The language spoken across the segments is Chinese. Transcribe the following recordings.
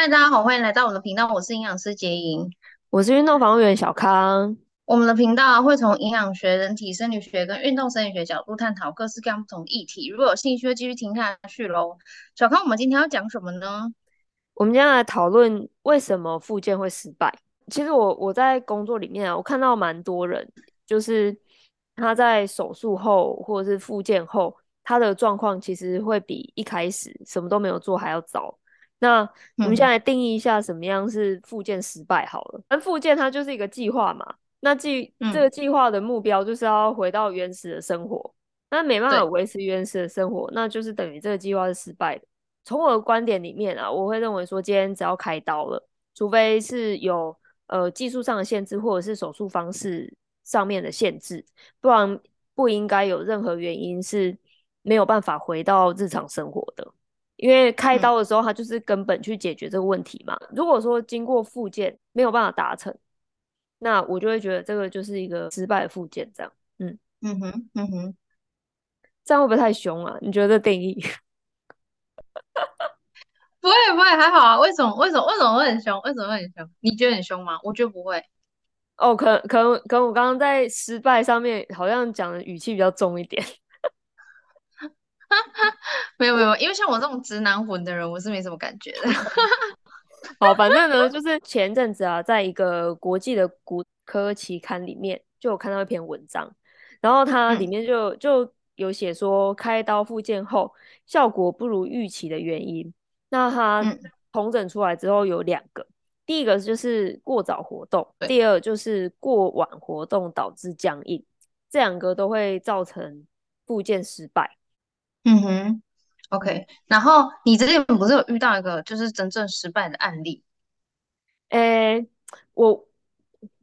嗨，大家好，欢迎来到我们的频道，我是营养师杰莹，我是运动防护员小康。我们的频道会从营养学、人体生理学跟运动生理学角度探讨各式各样不同的议题。如果有兴趣，就继续听下去喽。小康，我们今天要讲什么呢？我们今天来讨论为什么复健会失败。其实我我在工作里面啊，我看到蛮多人，就是他在手术后或者是复健后，他的状况其实会比一开始什么都没有做还要糟。那我们现在来定义一下什么样是复健失败好了。那复健它就是一个计划嘛，那计、嗯、这个计划的目标就是要回到原始的生活，那没办法维持原始的生活，那就是等于这个计划是失败的。从我的观点里面啊，我会认为说，今天只要开刀了，除非是有呃技术上的限制，或者是手术方式上面的限制，不然不应该有任何原因是没有办法回到日常生活的。因为开刀的时候，他就是根本去解决这个问题嘛。嗯、如果说经过复健没有办法达成，那我就会觉得这个就是一个失败的复健，这样。嗯嗯哼嗯哼，这样会不会太凶啊？你觉得定义？不会不会，还好啊。为什么为什么为什么会很凶？为什么会很凶？你觉得很凶吗？我觉得不会。哦，可能可能可能我刚刚在失败上面好像讲的语气比较重一点。没有没有，因为像我这种直男魂的人，我是没什么感觉的。好，反正呢，就是前阵子啊，在一个国际的骨科期刊里面，就有看到一篇文章，然后它里面就就有写说，开刀复健后效果不如预期的原因。那它统整出来之后有两个，第一个就是过早活动，第二就是过晚活动导致僵硬，这两个都会造成复健失败。嗯哼，OK。然后你之前不是有遇到一个就是真正失败的案例？诶，我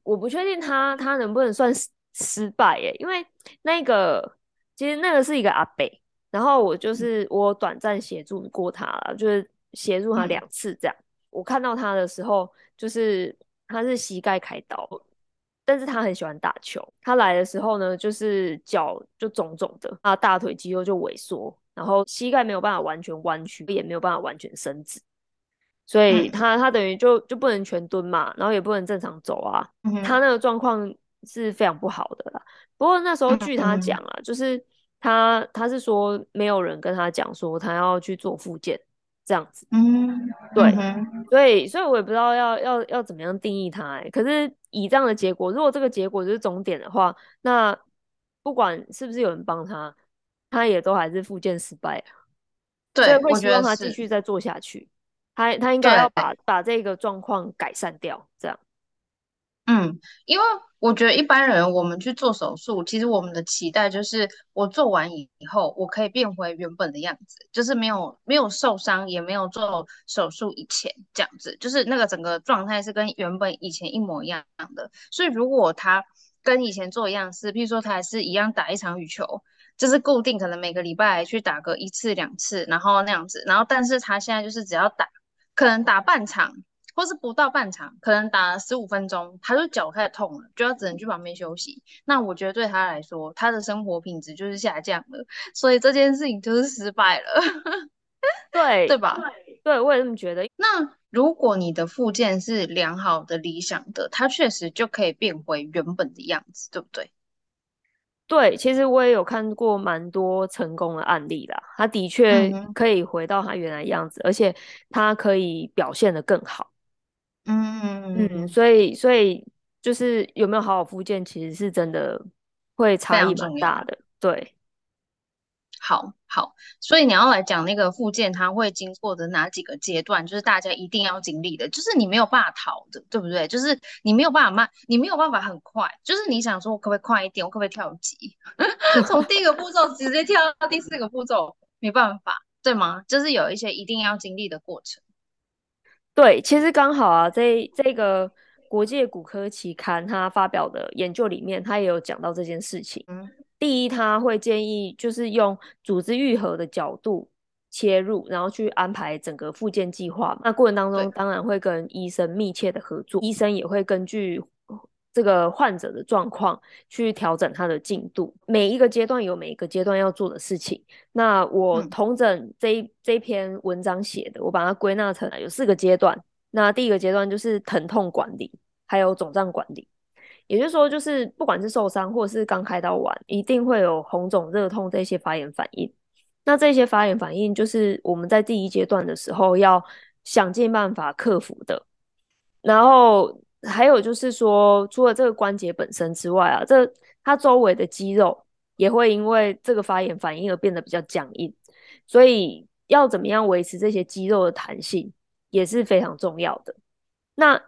我不确定他他能不能算失失败耶，因为那个其实那个是一个阿伯，然后我就是我短暂协助过他了，就是协助他两次这样。嗯、我看到他的时候，就是他是膝盖开刀。但是他很喜欢打球。他来的时候呢，就是脚就肿肿的，他大腿肌肉就萎缩，然后膝盖没有办法完全弯曲，也没有办法完全伸直，所以他他等于就就不能全蹲嘛，然后也不能正常走啊。嗯、他那个状况是非常不好的啦。不过那时候据他讲啊，嗯、就是他他是说没有人跟他讲说他要去做复健。这样子，嗯，对，嗯、所以，所以我也不知道要要要怎么样定义它，欸。可是以这样的结果，如果这个结果就是终点的话，那不管是不是有人帮他，他也都还是复健失败。对，所以会希望他继续再做下去。他他应该要把把这个状况改善掉，这样。嗯，因为我觉得一般人我们去做手术，其实我们的期待就是我做完以后，我可以变回原本的样子，就是没有没有受伤，也没有做手术以前这样子，就是那个整个状态是跟原本以前一模一样的。所以如果他跟以前做一样事，譬如说他还是一样打一场羽球，就是固定可能每个礼拜去打个一次两次，然后那样子，然后但是他现在就是只要打，可能打半场。或是不到半场，可能打了十五分钟，他就脚开始痛了，就要只能去旁边休息。那我觉得对他来说，他的生活品质就是下降了，所以这件事情就是失败了，对对吧？对，我也这么觉得。那如果你的附件是良好的、理想的，它确实就可以变回原本的样子，对不对？对，其实我也有看过蛮多成功的案例啦，他的确可以回到他原来样子，嗯、而且他可以表现得更好。嗯嗯，所以所以就是有没有好好复健，其实是真的会差异蛮大的。对，好好，所以你要来讲那个复健，它会经过的哪几个阶段，就是大家一定要经历的，就是你没有办法逃的，对不对？就是你没有办法慢，你没有办法很快，就是你想说我可不可以快一点，我可不可以跳级，从第一个步骤直接跳到第四个步骤，没办法，对吗？就是有一些一定要经历的过程。对，其实刚好啊，这这个国际骨科期刊它发表的研究里面，它也有讲到这件事情。嗯，第一，他会建议就是用组织愈合的角度切入，然后去安排整个复健计划。那过程当中，当然会跟医生密切的合作，医生也会根据这个患者的状况去调整他的进度。每一个阶段有每一个阶段要做的事情。那我同整这一、嗯、这一篇文章写的，我把它归纳成有四个阶段。那第一个阶段就是疼痛管理，还有肿胀管理。也就是说，就是不管是受伤或者是刚开刀完，一定会有红肿、热痛这些发炎反应。那这些发炎反应，就是我们在第一阶段的时候要想尽办法克服的。然后还有就是说，除了这个关节本身之外啊，这它周围的肌肉也会因为这个发炎反应而变得比较僵硬。所以要怎么样维持这些肌肉的弹性，也是非常重要的。那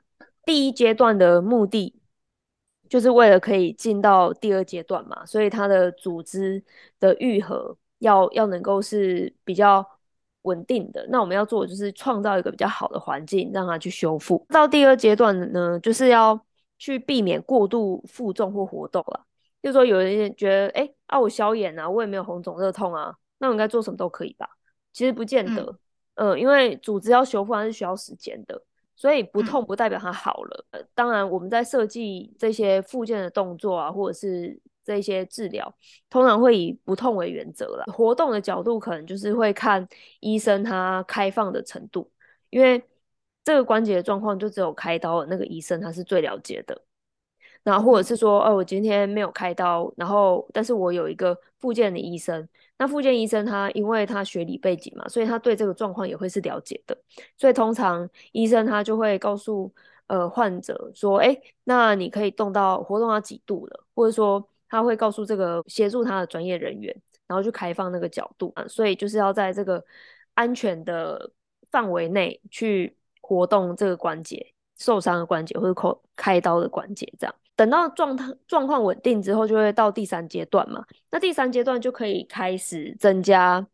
第一阶段的目的，就是为了可以进到第二阶段嘛，所以它的组织的愈合要要能够是比较稳定的。那我们要做的就是创造一个比较好的环境，让它去修复。到第二阶段呢，就是要去避免过度负重或活动了。就是说，有人觉得，哎、欸，啊，我消炎啊，我也没有红肿热痛啊，那我应该做什么都可以吧？其实不见得，嗯，呃、因为组织要修复还是需要时间的。所以不痛不代表它好了。嗯。当然，我们在设计这些复健的动作啊，或者是这些治疗，通常会以不痛为原则啦。活动的角度可能就是会看医生他开放的程度，因为这个关节的状况就只有开刀的那个医生他是最了解的。那或者是说，哦，我今天没有开刀，然后但是我有一个附件的医生。那复健医生他因为他学理背景嘛，所以他对这个状况也会是了解的。所以通常医生他就会告诉呃患者说，哎，那你可以动到活动到几度了，或者说他会告诉这个协助他的专业人员，然后去开放那个角度啊。所以就是要在这个安全的范围内去活动这个关节，受伤的关节或者开开刀的关节这样。等到状态状况稳定之后，就会到第三阶段嘛。那第三阶段就可以开始增加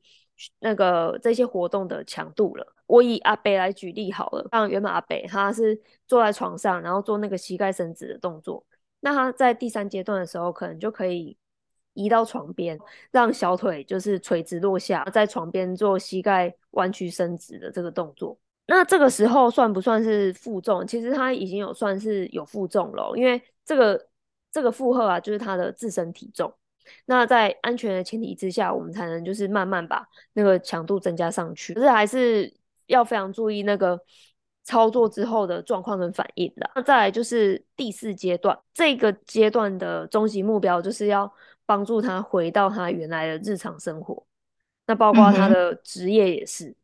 那个这些活动的强度了。我以阿北来举例好了，像原本阿北他是坐在床上，然后做那个膝盖伸直的动作。那他在第三阶段的时候，可能就可以移到床边，让小腿就是垂直落下，在床边做膝盖弯曲伸直的这个动作。那这个时候算不算是负重？其实他已经有算是有负重了，因为这个这个负荷啊，就是他的自身体重。那在安全的前提之下，我们才能就是慢慢把那个强度增加上去。可是还是要非常注意那个操作之后的状况跟反应的。那再来就是第四阶段，这个阶段的终极目标就是要帮助他回到他原来的日常生活。那包括他的职业也是。嗯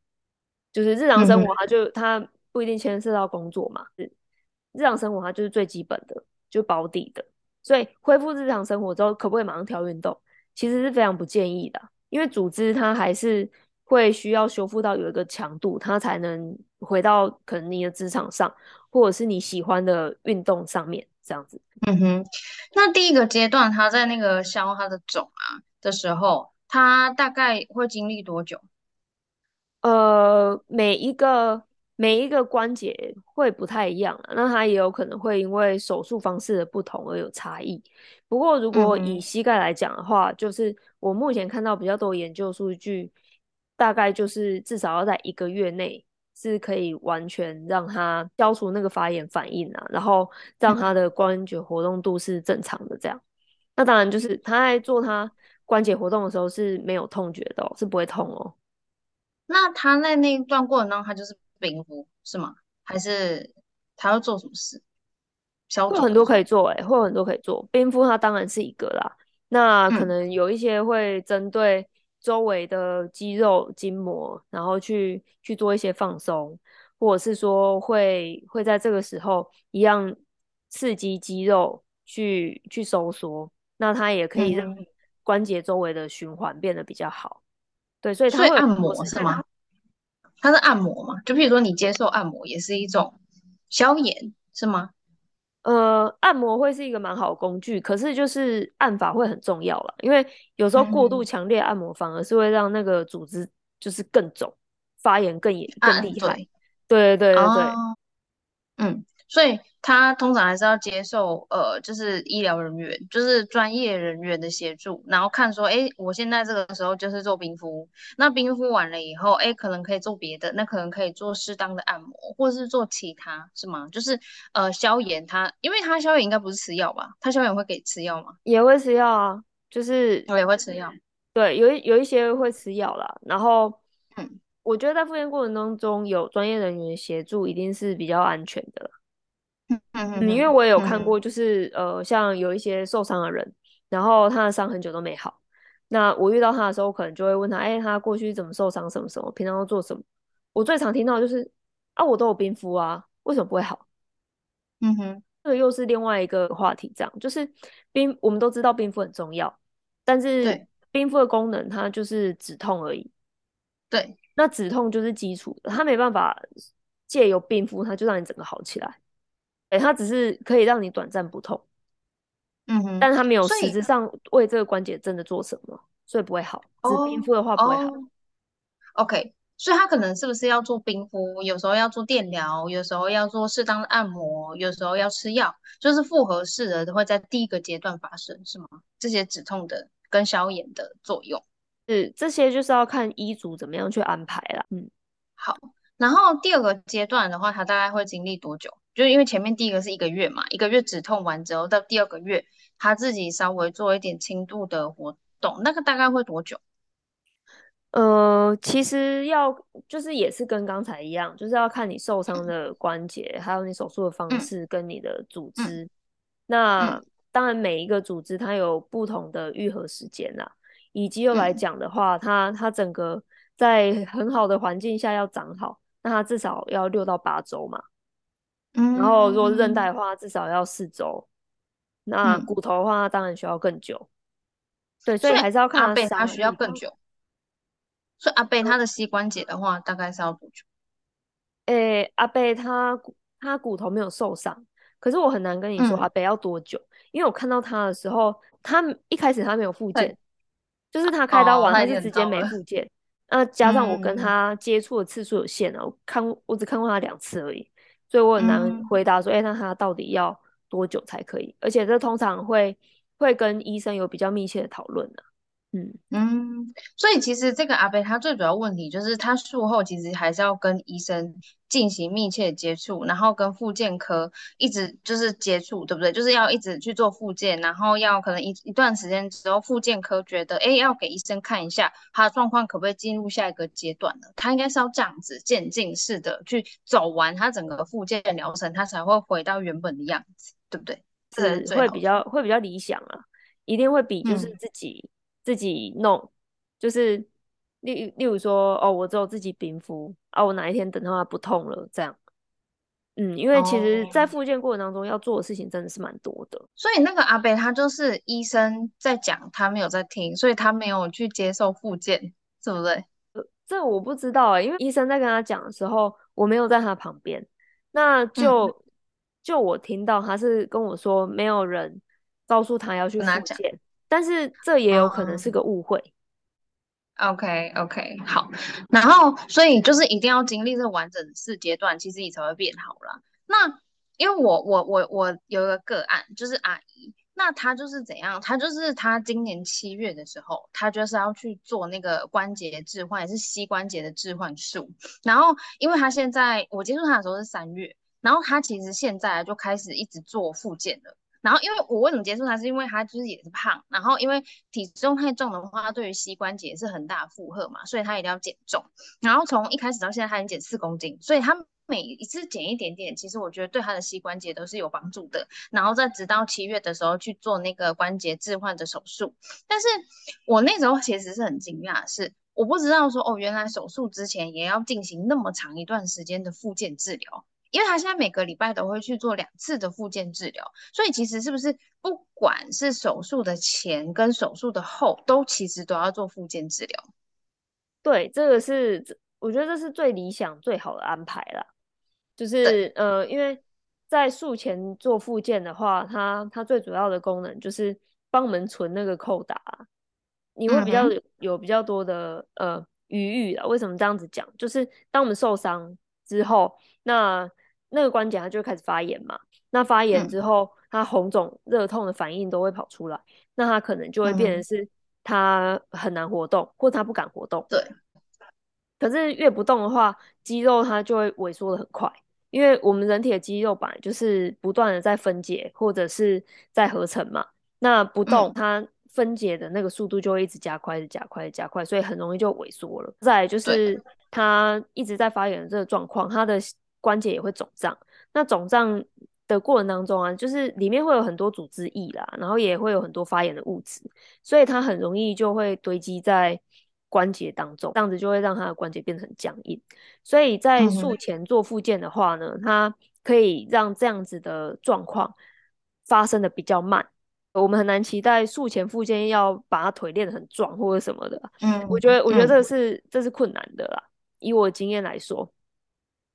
就是日常生活，它就它不一定牵涉到工作嘛。是日常生活，它就是最基本的，就保底的。所以恢复日常生活之后，可不可以马上调运动？其实是非常不建议的，因为组织它还是会需要修复到有一个强度，它才能回到可能你的职场上，或者是你喜欢的运动上面这样子。嗯哼，那第一个阶段，他在那个消他的肿啊的时候，他大概会经历多久？呃，每一个每一个关节会不太一样啊，那它也有可能会因为手术方式的不同而有差异。不过，如果以膝盖来讲的话，嗯，就是我目前看到比较多研究数据，大概就是至少要在一个月内是可以完全让它消除那个发炎反应啊，然后让它的关节活动度是正常的这样。那当然就是他在做他关节活动的时候是没有痛觉的哦，是不会痛哦。那他在那一段过程当中，他就是冰敷是吗？还是他要做什么事？会很多可以做，欸，诶，会有很多可以做。冰敷它当然是一个啦，那可能有一些会针对周围的肌肉筋膜，然后去去做一些放松，或者是说会会在这个时候一样刺激肌肉去去收缩，那它也可以让关节周围的循环变得比较好。对，所以它会按摩是吗？它是按摩嘛？就譬如说你接受按摩也是一种消炎是吗？呃，按摩会是一个蛮好的工具，可是就是按法会很重要了，因为有时候过度强烈按摩反而是会让那个组织就是更肿、发炎更严、更厉害。对对对对对。哦，嗯，所以他通常还是要接受呃，就是医疗人员，就是专业人员的协助，然后看说，哎，我现在这个时候就是做冰敷，那冰敷完了以后，哎，可能可以做别的，那可能可以做适当的按摩，或者是做其他，是吗？就是呃消炎他，因为他消炎应该不是吃药吧？他消炎会给吃药吗？也会吃药啊，就是我也会吃药，对，有有一些会吃药啦，然后嗯。我觉得在复健过程当中有专业人员协助，一定是比较安全的。嗯嗯，因为我也有看过，就是、嗯、呃，像有一些受伤的人，然后他的伤很久都没好。那我遇到他的时候，可能就会问他，哎、欸，他过去怎么受伤，什么什么，平常都做什么？我最常听到就是啊，我都有冰敷啊，为什么不会好？嗯哼，这个又是另外一个话题，这样就是冰，我们都知道冰敷很重要，但是冰敷的功能它就是止痛而已。对。那止痛就是基础的，它没办法借由冰敷，它就让你整个好起来。哎，它只是可以让你短暂不痛，嗯哼，但它没有实质上为这个关节真的做什么，所以不会好。只冰敷的话不会好。哦哦、OK，所以它可能是不是要做冰敷？有时候要做电疗，有时候要做适当的按摩，有时候要吃药，就是复合式的都会在第一个阶段发生，是吗？这些止痛的跟消炎的作用。是这些，就是要看医嘱怎么样去安排啦。嗯，好。然后第二个阶段的话，它大概会经历多久？就是因为前面第一个是一个月嘛，一个月止痛完之后，到第二个月，他自己稍微做一点轻度的活动，那个大概会多久？呃，其实要就是也是跟刚才一样，就是要看你受伤的关节，嗯、还有你手术的方式跟你的组织。嗯、那、嗯、当然每一个组织它有不同的愈合时间啦。以肌肉来讲的话，嗯、它它整个在很好的环境下要长好，那它至少要六到八周嘛。嗯，然后如果韧带的话，至少要四周。那骨头的话，当然需要更久。对，所以还是要看阿贝他需要更久。所以阿贝他的膝关节的话，大概是要多久？诶、欸，阿贝他他骨头没有受伤，可是我很难跟你说阿贝要多久，嗯、因为我看到他的时候，他一开始他没有复健。就是他开刀完，他是直接没复健。那、哦、加上我跟他接触的次数有限啊，嗯、我看我只看过他两次而已，所以我很难回答说，哎、嗯，那、欸、他到底要多久才可以？而且这通常会会跟医生有比较密切的讨论的。嗯嗯，所以其实这个阿伯他最主要问题就是他术后其实还是要跟医生进行密切接触，然后跟复健科一直就是接触，对不对？就是要一直去做复健，然后要可能一一段时间之后，复健科觉得哎要给医生看一下他的状况可不可以进入下一个阶段了，他应该是要这样子渐进式的去走完他整个复健疗程，他才会回到原本的样子，对不对？是，是会比较会比较理想啊，一定会比就是自己。嗯自己弄，就是例例如说，哦，我只有自己冰敷啊，我哪一天等到它不痛了，这样，嗯，因为其实，在复健过程当中要做的事情真的是蛮多的。所以那个阿伯他就是医生在讲，他没有在听，所以他没有去接受复健，是不对？呃，这我不知道啊，因为医生在跟他讲的时候，我没有在他旁边，那就、嗯、就我听到他是跟我说，没有人告诉他要去复健。但是这也有可能是个误会。Uh, OK OK 好，然后所以就是一定要经历这完整的四阶段，其实你才会变好啦。那因为我我我我有一个个案，就是阿姨，那她就是怎样？她就是她今年七月的时候，她就是要去做那个关节置换，也是膝关节的置换术。然后因为她现在我接触她的时候是三月，然后她其实现在就开始一直做复健了。然后，因为我为什么接触他，是因为他就是也是胖，然后因为体重太重的话，对于膝关节是很大负荷嘛，所以他一定要减重。然后从一开始到现在，他已经减四公斤，所以他每一次减一点点，其实我觉得对他的膝关节都是有帮助的。然后再直到七月的时候去做那个关节置换的手术，但是我那时候其实是很惊讶，是我不知道说哦，原来手术之前也要进行那么长一段时间的复健治疗。因为他现在每个礼拜都会去做两次的复健治疗，所以其实是不是不管是手术的前跟手术的后，都其实都要做复健治疗？对，这个是我觉得这是最理想、最好的安排啦。就是呃，因为在术前做复健的话，它它最主要的功能就是帮我们存那个扣打，你会比较有，有比较多的呃余裕啊。为什么这样子讲？就是当我们受伤之后，那那个关节它就会开始发炎嘛。那发炎之后，嗯、它红肿、热痛的反应都会跑出来，那它可能就会变成是它很难活动，嗯、或者它不敢活动。对。可是越不动的话，肌肉它就会萎缩的很快，因为我们人体的肌肉本来就是不断的在分解或者是在合成嘛。那不动，它分解的那个速度就会一直加快，加快，加快，所以很容易就萎缩了。再来就是它一直在发炎的这个状况，它的关节也会肿胀。那肿胀的过程当中啊，就是里面会有很多组织液啦，然后也会有很多发炎的物质，所以它很容易就会堆积在。关节当中，这样子就会让它的关节变得很僵硬。所以在术前做复健的话呢，嗯、它可以让这样子的状况发生的比较慢。我们很难期待术前复健要把他腿练得很壮或者什么的。嗯，我觉得，我觉得这是、嗯、这是困难的啦。以我经验来说，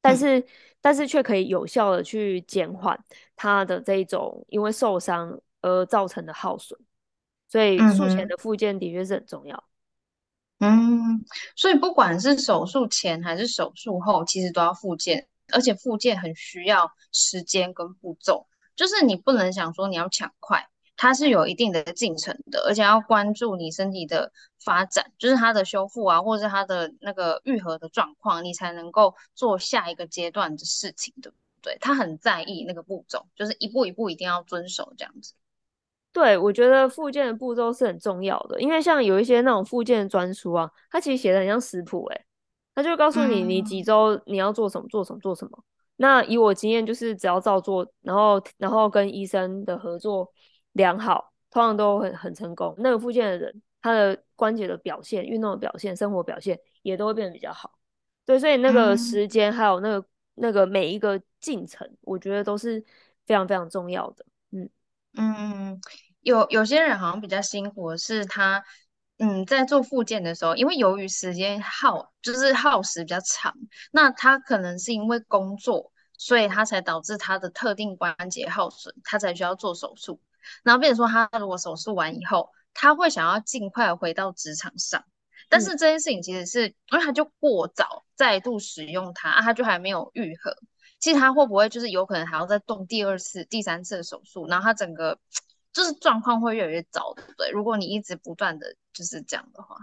但是、嗯、但是却可以有效的去减缓他的这一种因为受伤而造成的耗损。所以术前的复健的确是很重要。嗯，所以不管是手术前还是手术后，其实都要复健，而且复健很需要时间跟步骤，就是你不能想说你要抢快，它是有一定的进程的，而且要关注你身体的发展，就是它的修复啊，或者是它的那个愈合的状况，你才能够做下一个阶段的事情，对不对？他很在意那个步骤，就是一步一步一定要遵守这样子。对，我觉得复健的步骤是很重要的，因为像有一些那种复健的专书啊，它其实写的很像食谱，诶，它就告诉你你几周你要做什么做什么做什么。那以我经验就是只要照做，然后然后跟医生的合作良好，通常都很很成功。那个附件的人，他的关节的表现、运动的表现、生活表现也都会变得比较好。对，所以那个时间还有那个那个每一个进程，我觉得都是非常非常重要的。嗯嗯。有有些人好像比较辛苦的是他，嗯，在做复健的时候，因为由于时间耗，就是耗时比较长，那他可能是因为工作，所以他才导致他的特定关节耗损，他才需要做手术。然后变成说，他如果手术完以后，他会想要尽快回到职场上，但是这件事情其实是、嗯、因为他就过早再度使用它，啊、他就还没有愈合。其实他会不会就是有可能还要再动第二次、第三次的手术，然后他整个。就是状况会越来越糟，对不对？如果你一直不断的就是这样的话，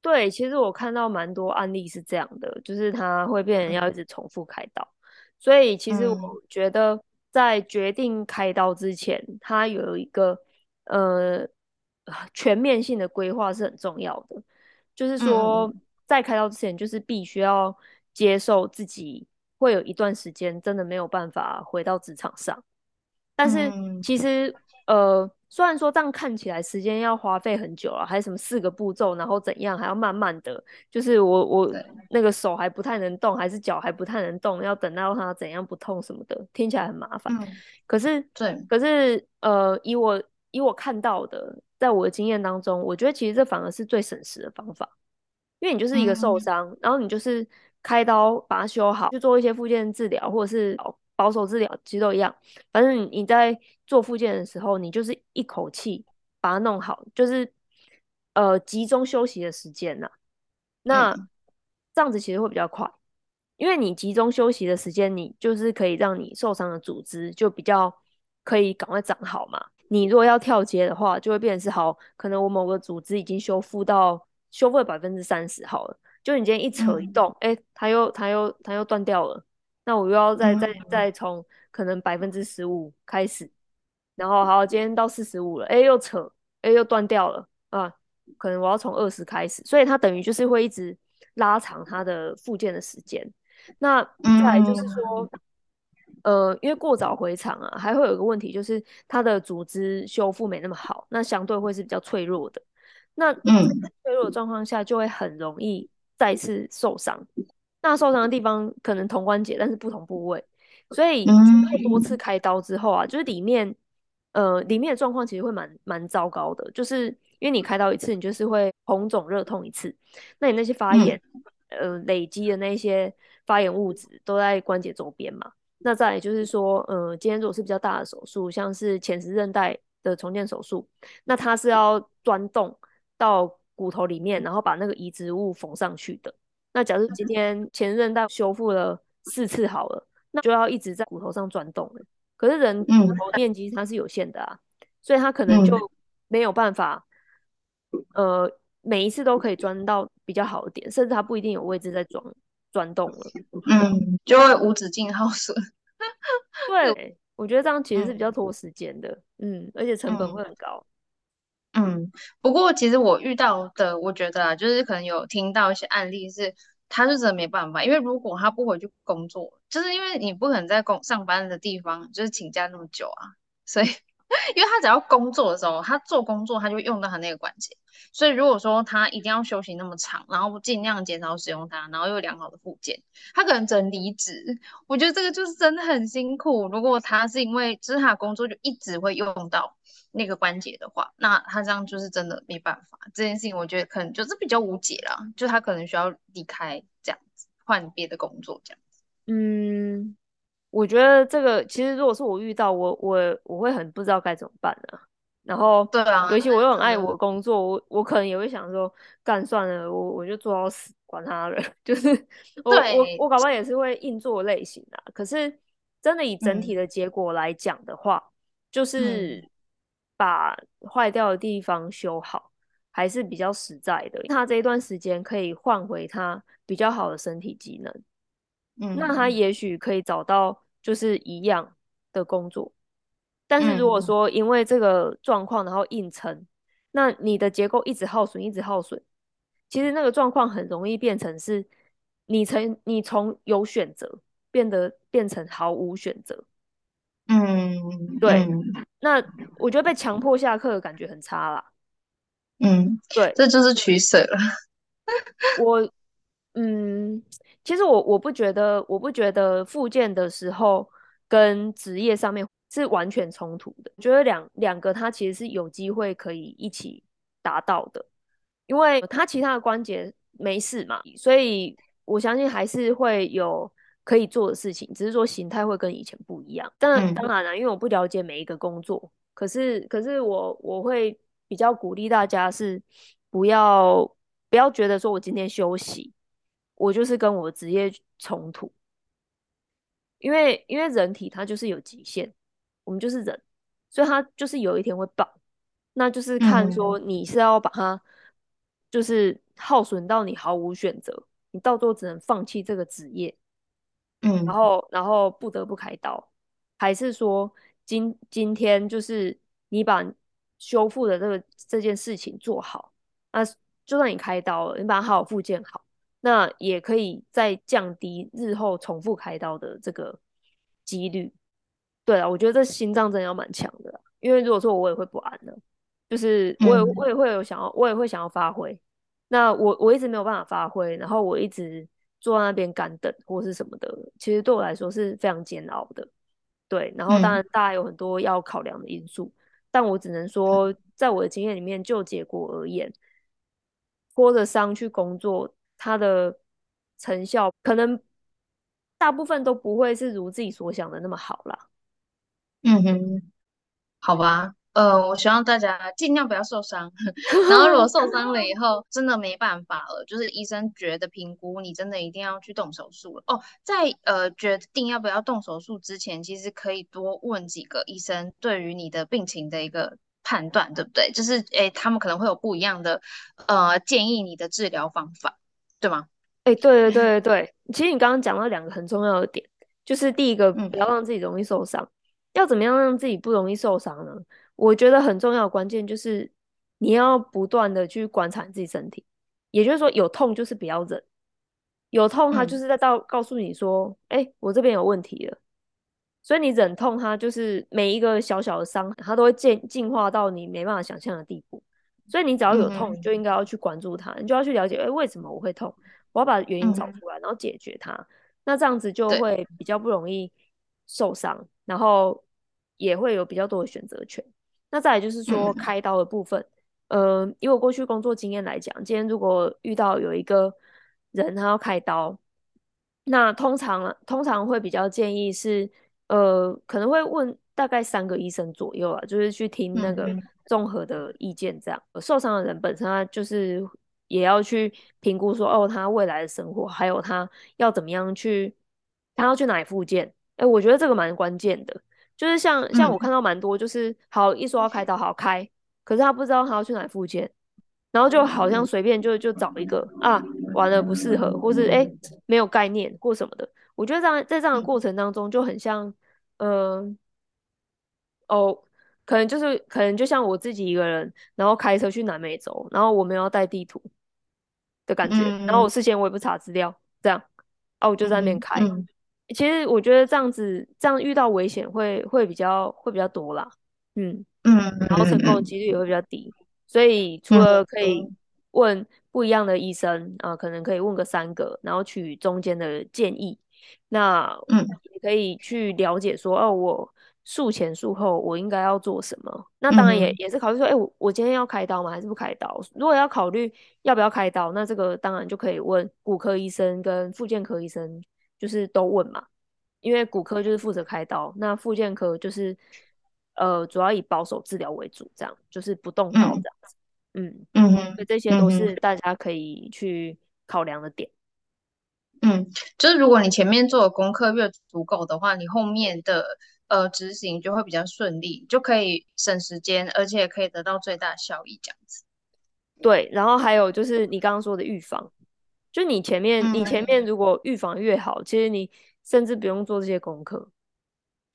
对，其实我看到蛮多案例是这样的，就是他会变成要一直重复开刀，嗯、所以其实我觉得在决定开刀之前，他有一个呃全面性的规划是很重要的，就是说在开刀之前，就是必须要接受自己会有一段时间真的没有办法回到职场上，但是其实。呃，虽然说这样看起来时间要花费很久了，还有什么四个步骤，然后怎样还要慢慢的，就是我我那个手还不太能动，还是脚还不太能动，要等到它怎样不痛什么的，听起来很麻烦。嗯、可是对，可是呃，以我以我看到的，在我的经验当中，我觉得其实这反而是最省时的方法，因为你就是一个受伤，嗯、然后你就是开刀把它修好，去做一些复健治疗，或者是。保守治疗其实都一样，反正你在做复健的时候，你就是一口气把它弄好，就是呃集中休息的时间呐。那这样子其实会比较快，因为你集中休息的时间，你就是可以让你受伤的组织就比较可以赶快长好嘛。你如果要跳接的话，就会变成是好，可能我某个组织已经修复到修复了百分之三十好了，就你今天一扯一动，哎、嗯欸，它又它又它又断掉了。那我又要再再再从可能百分之十五开始，然后好，今天到四十五了，哎，又扯，哎，又断掉了啊，可能我要从二十开始，所以它等于就是会一直拉长它的复健的时间。那再来就是说，呃，因为过早回场啊，还会有一个问题，就是它的组织修复没那么好，那相对会是比较脆弱的。那嗯，脆弱的状况下就会很容易再次受伤。那受伤的地方可能同关节，但是不同部位，所以多次开刀之后啊，就是里面，呃，里面的状况其实会蛮蛮糟糕的，就是因为你开刀一次，你就是会红肿热痛一次，那你那些发炎，呃，累积的那些发炎物质都在关节周边嘛。那再来就是说，呃，今天如果是比较大的手术，像是前十字韧带的重建手术，那它是要钻洞到骨头里面，然后把那个移植物缝上去的。那假如今天前韧带修复了四次好了，那就要一直在骨头上转动了。可是人骨头面积它是有限的啊，嗯、所以它可能就没有办法，嗯、呃，每一次都可以钻到比较好的点，甚至它不一定有位置在转转动了。嗯，就会无止境耗损。对，我觉得这样其实是比较拖时间的，嗯，嗯，而且成本会很高。嗯，不过其实我遇到的，我觉得，就是可能有听到一些案例是，他是真的没办法，因为如果他不回去工作，就是因为你不可能在工上班的地方就是请假那么久啊，所以，因为他只要工作的时候，他做工作他就用到他那个关节，所以如果说他一定要休息那么长，然后尽量减少使用它，然后又良好的复健，他可能只能离职。我觉得这个就是真的很辛苦。如果他是因为就是他工作就一直会用到。那个关节的话，那他这样就是真的没办法。这件事情我觉得可能就是比较无解啦，就他可能需要离开这样子，换别的工作这样子。嗯，我觉得这个其实如果是我遇到，我我我会很不知道该怎么办呢、啊。然后对啊，尤其我又很爱我的工作，我我可能也会想说，干算了，我我就做到死，管他了。就是我对我我搞不好也是会硬做类型的。可是真的以整体的结果来讲的话，嗯、就是。嗯把坏掉的地方修好，还是比较实在的。他这一段时间可以换回他比较好的身体机能，嗯，那他也许可以找到就是一样的工作。但是如果说因为这个状况然后硬撑，嗯，那你的结构一直耗损，一直耗损，其实那个状况很容易变成是你从你从有选择变得变成毫无选择。嗯，对，嗯、那我觉得被强迫下课的感觉很差啦。嗯，对，这就是取舍了。我，嗯，其实我我不觉得，我不觉得复健的时候跟职业上面是完全冲突的。我觉得两两个它其实是有机会可以一起达到的，因为它其他的关节没事嘛，所以我相信还是会有。可以做的事情，只是说形态会跟以前不一样。当然，当然了，因为我不了解每一个工作，可是，可是我我会比较鼓励大家是不要不要觉得说我今天休息，我就是跟我职业冲突，因为因为人体它就是有极限，我们就是人，所以它就是有一天会爆，那就是看说你是要把它就是耗损到你毫无选择，你到最后只能放弃这个职业。嗯，然后，然后不得不开刀，还是说今今天就是你把修复的这个这件事情做好，那就算你开刀了，你把它好好复健好，那也可以再降低日后重复开刀的这个几率。对啊，我觉得这心脏真的要蛮强的，因为如果说我也会不安的，就是我也我也会有想要，我也会想要发挥，那我我一直没有办法发挥，然后我一直。坐在那边干等或是什么的，其实对我来说是非常煎熬的。对，然后当然大家有很多要考量的因素，嗯、但我只能说，在我的经验里面，就结果而言，拖着伤去工作，它的成效可能大部分都不会是如自己所想的那么好啦。嗯哼，好吧。呃，我希望大家尽量不要受伤。然后如果受伤了以后，真的没办法了，就是医生觉得评估你真的一定要去动手术了。哦，在呃决定要不要动手术之前，其实可以多问几个医生对于你的病情的一个判断，对不对？就是诶，他们可能会有不一样的呃建议你的治疗方法，对吗？哎，对对对对对，其实你刚刚讲到两个很重要的点，就是第一个不要让自己容易受伤，嗯、要怎么样让自己不容易受伤呢？我觉得很重要的关键就是你要不断的去观察你自己身体，也就是说有痛就是不要忍，有痛它就是在到告诉你说，哎、嗯欸，我这边有问题了，所以你忍痛，它就是每一个小小的伤，它都会进进化到你没办法想象的地步，所以你只要有痛，你就应该要去关注它，你就要去了解，哎、欸，为什么我会痛？我要把原因找出来，然后解决它，那这样子就会比较不容易受伤，然后也会有比较多的选择权。那再来就是说开刀的部分，嗯、呃，以我过去工作经验来讲，今天如果遇到有一个人他要开刀，那通常通常会比较建议是，呃，可能会问大概三个医生左右啊，就是去听那个综合的意见，这样、嗯、受伤的人本身他就是也要去评估说，哦，他未来的生活，还有他要怎么样去，他要去哪里复健，哎，我觉得这个蛮关键的，就是像像我看到蛮多，就是好一说要开刀，好开，可是他不知道他要去哪复健，然后就好像随便就就找一个啊，完了不适合，或是哎没有概念或什么的。我觉得这样在这样的过程当中就很像，嗯、呃，哦，可能就是可能就像我自己一个人，然后开车去南美洲，然后我没有带地图的感觉，然后我事先我也不查资料，这样，啊，我就在那边开。其实我觉得这样子，这样遇到危险会会比较会比较多啦，嗯嗯，然后成功的几率也会比较低。所以除了可以问不一样的医生啊、呃，可能可以问个三个，然后取中间的建议。那嗯，也可以去了解说，哦，我术前术后我应该要做什么？那当然也也是考虑说，哎，我我今天要开刀吗？还是不开刀？如果要考虑要不要开刀，那这个当然就可以问骨科医生跟复健科医生。就是都问嘛，因为骨科就是负责开刀，那复健科就是呃主要以保守治疗为主，这样就是不动刀这样子。嗯嗯嗯，所以这些都是大家可以去考量的点。嗯，就是如果你前面做的功课越足够的话，你后面的呃执行就会比较顺利，就可以省时间，而且可以得到最大效益这样子。对，然后还有就是你刚刚说的预防。就你前面，嗯、你前面如果预防越好，其实你甚至不用做这些功课。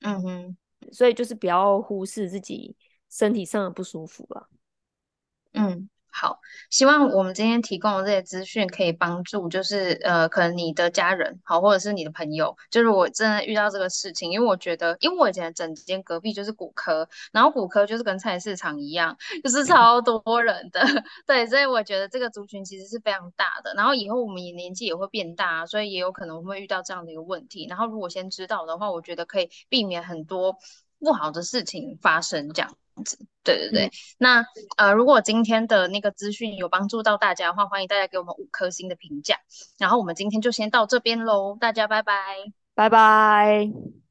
嗯哼，所以就是不要忽视自己身体上的不舒服了。嗯。好，希望我们今天提供的这些资讯可以帮助，就是呃，可能你的家人好，或者是你的朋友，就是我真的遇到这个事情，因为我觉得，因为我以前整间隔壁就是骨科，然后骨科就是跟菜市场一样，就是超多人的，对，所以我觉得这个族群其实是非常大的。然后以后我们也年纪也会变大，所以也有可能会遇到这样的一个问题。然后如果先知道的话，我觉得可以避免很多不好的事情发生，这样。对对对，嗯、那呃，如果今天的那个资讯有帮助到大家的话，欢迎大家给我们五颗星的评价。然后我们今天就先到这边喽，大家拜拜，拜拜。